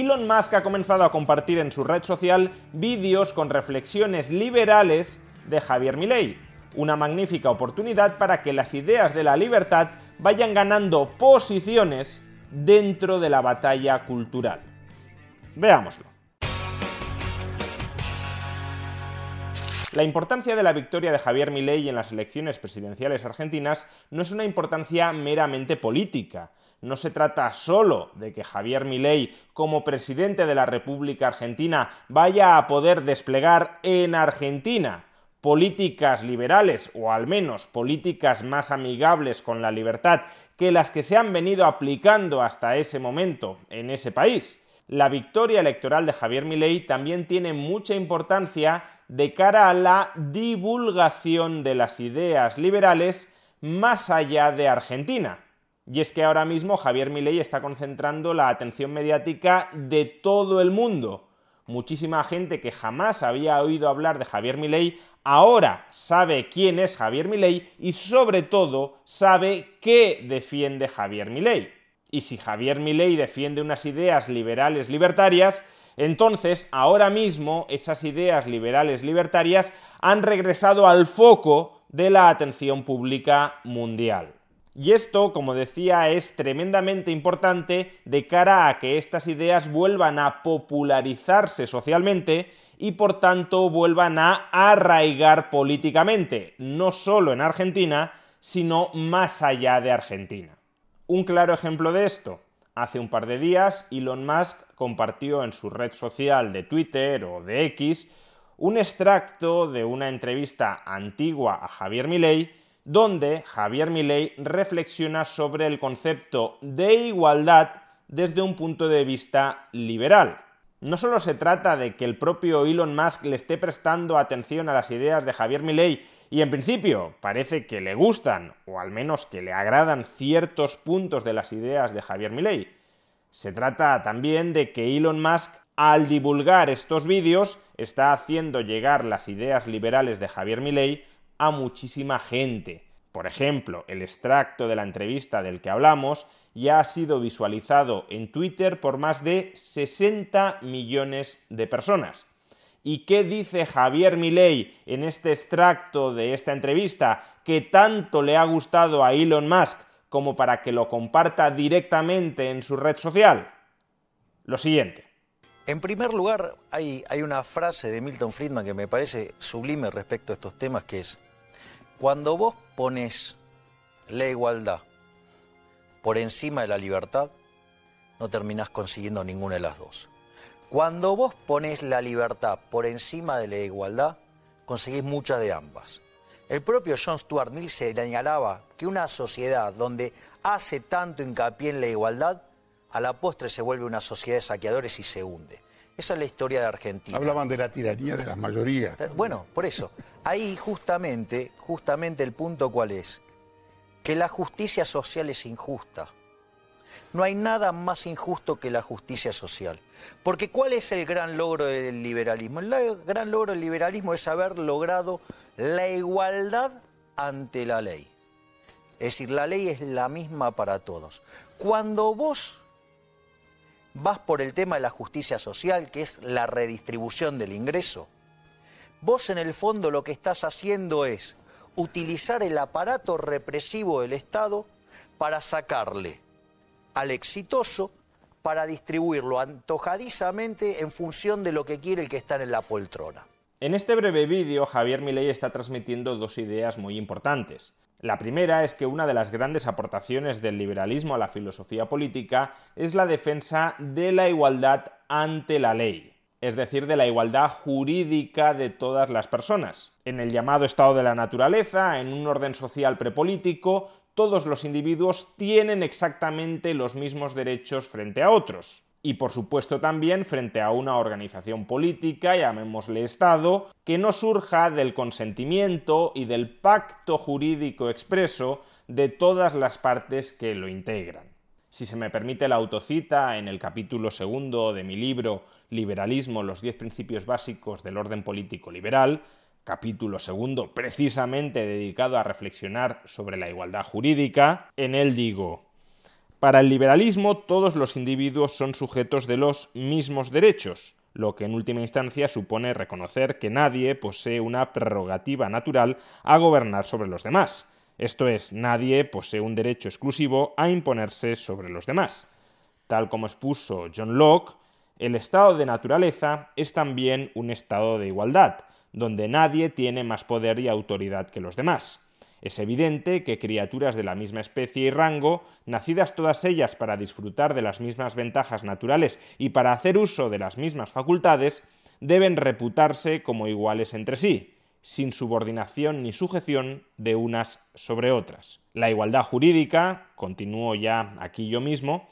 Elon Musk ha comenzado a compartir en su red social vídeos con reflexiones liberales de Javier Milei. Una magnífica oportunidad para que las ideas de la libertad vayan ganando posiciones dentro de la batalla cultural. Veámoslo. La importancia de la victoria de Javier Milei en las elecciones presidenciales argentinas no es una importancia meramente política. No se trata solo de que Javier Milei, como presidente de la República Argentina, vaya a poder desplegar en Argentina políticas liberales, o al menos políticas más amigables con la libertad que las que se han venido aplicando hasta ese momento en ese país. La victoria electoral de Javier Milei también tiene mucha importancia de cara a la divulgación de las ideas liberales más allá de Argentina. Y es que ahora mismo Javier Milei está concentrando la atención mediática de todo el mundo. Muchísima gente que jamás había oído hablar de Javier Milei ahora sabe quién es Javier Milei y sobre todo sabe qué defiende Javier Milei. Y si Javier Milei defiende unas ideas liberales libertarias, entonces ahora mismo esas ideas liberales libertarias han regresado al foco de la atención pública mundial. Y esto, como decía, es tremendamente importante de cara a que estas ideas vuelvan a popularizarse socialmente y por tanto vuelvan a arraigar políticamente, no solo en Argentina, sino más allá de Argentina. Un claro ejemplo de esto, hace un par de días Elon Musk compartió en su red social de Twitter o de X un extracto de una entrevista antigua a Javier Milei donde Javier Milei reflexiona sobre el concepto de igualdad desde un punto de vista liberal. No solo se trata de que el propio Elon Musk le esté prestando atención a las ideas de Javier Milei y en principio parece que le gustan o al menos que le agradan ciertos puntos de las ideas de Javier Milei. Se trata también de que Elon Musk al divulgar estos vídeos está haciendo llegar las ideas liberales de Javier Milei a muchísima gente. Por ejemplo, el extracto de la entrevista del que hablamos ya ha sido visualizado en Twitter por más de 60 millones de personas. ¿Y qué dice Javier Milei en este extracto de esta entrevista que tanto le ha gustado a Elon Musk como para que lo comparta directamente en su red social? Lo siguiente. En primer lugar, hay, hay una frase de Milton Friedman que me parece sublime respecto a estos temas, que es, cuando vos pones la igualdad por encima de la libertad, no terminás consiguiendo ninguna de las dos. Cuando vos pones la libertad por encima de la igualdad, conseguís muchas de ambas. El propio John Stuart Mill señalaba que una sociedad donde hace tanto hincapié en la igualdad, a la postre se vuelve una sociedad de saqueadores y se hunde. Esa es la historia de Argentina. Hablaban de la tiranía de las mayorías. Bueno, por eso. Ahí justamente, justamente el punto cuál es. Que la justicia social es injusta. No hay nada más injusto que la justicia social. Porque ¿cuál es el gran logro del liberalismo? El gran logro del liberalismo es haber logrado la igualdad ante la ley. Es decir, la ley es la misma para todos. Cuando vos vas por el tema de la justicia social, que es la redistribución del ingreso, vos en el fondo lo que estás haciendo es utilizar el aparato represivo del Estado para sacarle al exitoso para distribuirlo antojadizamente en función de lo que quiere el que está en la poltrona. En este breve vídeo, Javier Milei está transmitiendo dos ideas muy importantes. La primera es que una de las grandes aportaciones del liberalismo a la filosofía política es la defensa de la igualdad ante la ley, es decir, de la igualdad jurídica de todas las personas. En el llamado estado de la naturaleza, en un orden social prepolítico, todos los individuos tienen exactamente los mismos derechos frente a otros. Y por supuesto también frente a una organización política, llamémosle Estado, que no surja del consentimiento y del pacto jurídico expreso de todas las partes que lo integran. Si se me permite la autocita en el capítulo segundo de mi libro Liberalismo, los diez principios básicos del orden político liberal, capítulo segundo precisamente dedicado a reflexionar sobre la igualdad jurídica, en él digo, para el liberalismo todos los individuos son sujetos de los mismos derechos, lo que en última instancia supone reconocer que nadie posee una prerrogativa natural a gobernar sobre los demás. Esto es, nadie posee un derecho exclusivo a imponerse sobre los demás. Tal como expuso John Locke, el estado de naturaleza es también un estado de igualdad, donde nadie tiene más poder y autoridad que los demás. Es evidente que criaturas de la misma especie y rango, nacidas todas ellas para disfrutar de las mismas ventajas naturales y para hacer uso de las mismas facultades, deben reputarse como iguales entre sí, sin subordinación ni sujeción de unas sobre otras. La igualdad jurídica, continúo ya aquí yo mismo,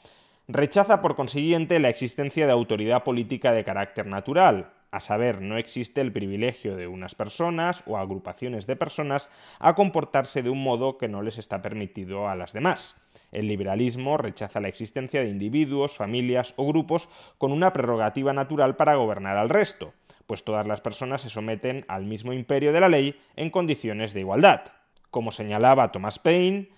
rechaza por consiguiente la existencia de autoridad política de carácter natural, a saber, no existe el privilegio de unas personas o agrupaciones de personas a comportarse de un modo que no les está permitido a las demás. El liberalismo rechaza la existencia de individuos, familias o grupos con una prerrogativa natural para gobernar al resto, pues todas las personas se someten al mismo imperio de la ley en condiciones de igualdad. Como señalaba Thomas Paine,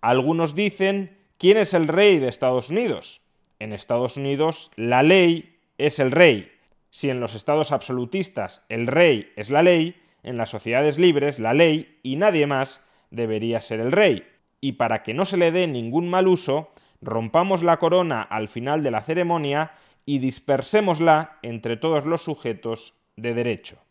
algunos dicen ¿quién es el rey de Estados Unidos? En Estados Unidos la ley es el rey si en los estados absolutistas el rey es la ley, en las sociedades libres la ley y nadie más debería ser el rey. Y para que no se le dé ningún mal uso, rompamos la corona al final de la ceremonia y dispersémosla entre todos los sujetos de derecho.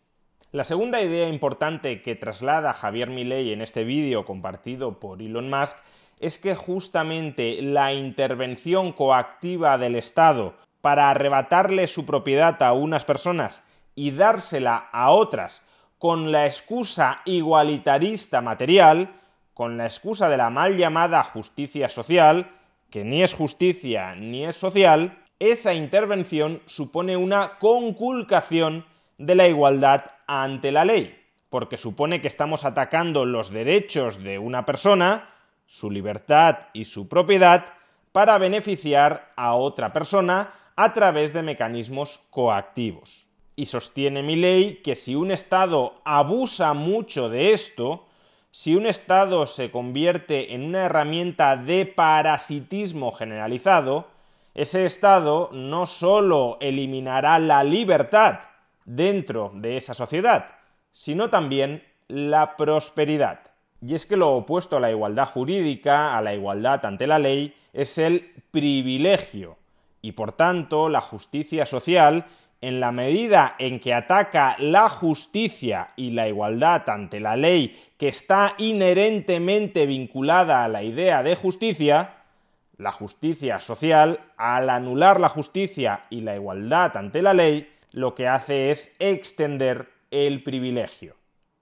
La segunda idea importante que traslada Javier Milei en este vídeo compartido por Elon Musk es que justamente la intervención coactiva del Estado para arrebatarle su propiedad a unas personas y dársela a otras con la excusa igualitarista material, con la excusa de la mal llamada justicia social, que ni es justicia ni es social, esa intervención supone una conculcación de la igualdad ante la ley, porque supone que estamos atacando los derechos de una persona, su libertad y su propiedad, para beneficiar a otra persona a través de mecanismos coactivos. Y sostiene mi ley que si un Estado abusa mucho de esto, si un Estado se convierte en una herramienta de parasitismo generalizado, ese Estado no sólo eliminará la libertad dentro de esa sociedad, sino también la prosperidad. Y es que lo opuesto a la igualdad jurídica, a la igualdad ante la ley, es el privilegio y por tanto la justicia social, en la medida en que ataca la justicia y la igualdad ante la ley que está inherentemente vinculada a la idea de justicia, la justicia social, al anular la justicia y la igualdad ante la ley, lo que hace es extender el privilegio.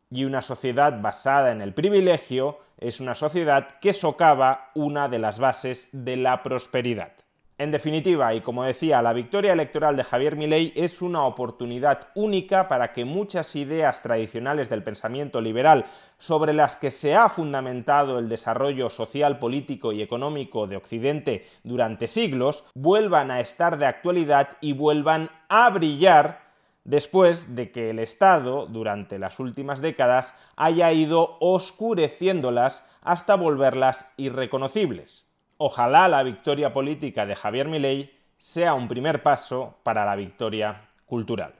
Y una sociedad basada en el privilegio es una sociedad que socava una de las bases de la prosperidad. En definitiva, y como decía, la victoria electoral de Javier Milei es una oportunidad única para que muchas ideas tradicionales del pensamiento liberal sobre las que se ha fundamentado el desarrollo social, político y económico de Occidente durante siglos vuelvan a estar de actualidad y vuelvan a brillar después de que el Estado, durante las últimas décadas, haya ido oscureciéndolas hasta volverlas irreconocibles. Ojalá la victoria política de Javier Milei sea un primer paso para la victoria cultural.